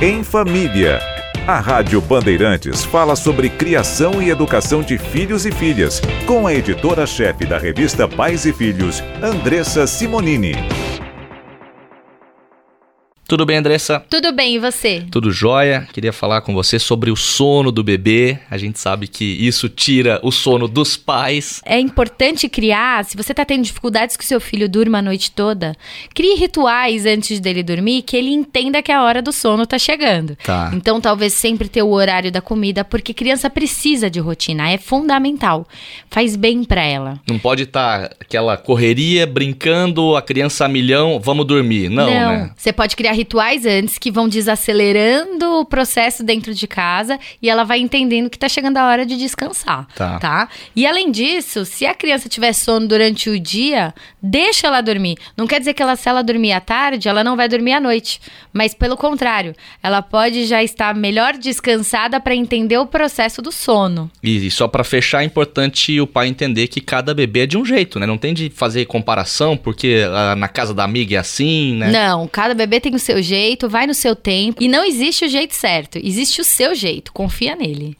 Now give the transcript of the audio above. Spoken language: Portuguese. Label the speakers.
Speaker 1: Em Família. A Rádio Bandeirantes fala sobre criação e educação de filhos e filhas, com a editora-chefe da revista Pais e Filhos, Andressa Simonini.
Speaker 2: Tudo bem, Andressa?
Speaker 3: Tudo bem, e você?
Speaker 2: Tudo jóia. Queria falar com você sobre o sono do bebê. A gente sabe que isso tira o sono dos pais.
Speaker 3: É importante criar, se você tá tendo dificuldades que o seu filho durma a noite toda, crie rituais antes dele dormir que ele entenda que a hora do sono tá chegando.
Speaker 2: Tá.
Speaker 3: Então, talvez sempre ter o horário da comida, porque criança precisa de rotina, é fundamental. Faz bem para ela.
Speaker 2: Não pode estar tá aquela correria, brincando, a criança a milhão, vamos dormir. Não,
Speaker 3: Não.
Speaker 2: né?
Speaker 3: Você pode criar rituais antes que vão desacelerando o processo dentro de casa e ela vai entendendo que tá chegando a hora de descansar,
Speaker 2: Tá.
Speaker 3: E além disso, se a criança tiver sono durante o dia, deixa ela dormir. Não quer dizer que ela, se ela dormir à tarde, ela não vai dormir à noite, mas pelo contrário, ela pode já estar melhor descansada para entender o processo do sono.
Speaker 2: E só pra fechar, é importante o pai entender que cada bebê é de um jeito, né? Não tem de fazer comparação, porque ah, na casa da amiga é assim, né?
Speaker 3: Não, cada bebê tem o seu jeito, vai no seu tempo e não existe o jeito certo, existe o seu jeito, confia nele.